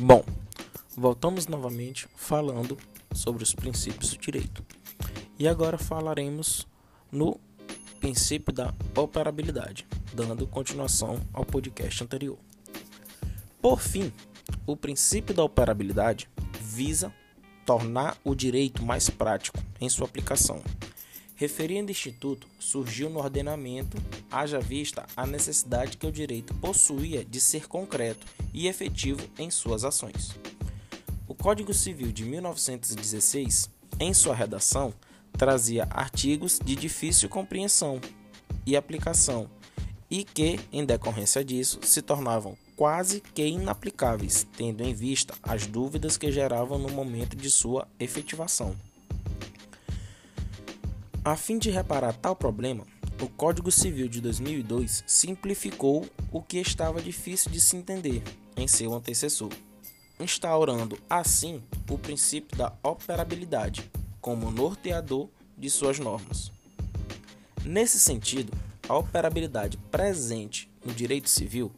Bom, voltamos novamente falando sobre os princípios do direito. E agora falaremos no princípio da operabilidade, dando continuação ao podcast anterior. Por fim, o princípio da operabilidade visa tornar o direito mais prático em sua aplicação. Referindo instituto, surgiu no ordenamento, haja vista a necessidade que o direito possuía de ser concreto e efetivo em suas ações. O Código Civil de 1916, em sua redação, trazia artigos de difícil compreensão e aplicação e que, em decorrência disso, se tornavam quase que inaplicáveis, tendo em vista as dúvidas que geravam no momento de sua efetivação. A fim de reparar tal problema, o Código Civil de 2002 simplificou o que estava difícil de se entender em seu antecessor, instaurando assim o princípio da operabilidade como norteador de suas normas. Nesse sentido, a operabilidade presente no direito civil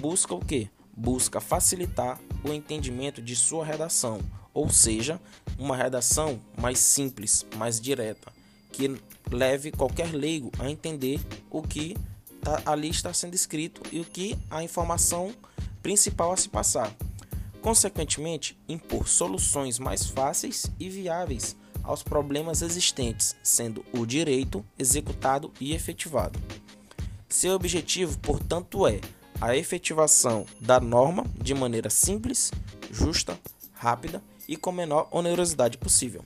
busca o que? Busca facilitar o entendimento de sua redação, ou seja, uma redação mais simples, mais direta, que leve qualquer leigo a entender o que tá, ali está sendo escrito e o que a informação principal a se passar. Consequentemente, impor soluções mais fáceis e viáveis aos problemas existentes, sendo o direito executado e efetivado. Seu objetivo, portanto, é a efetivação da norma de maneira simples, justa, rápida e com menor onerosidade possível.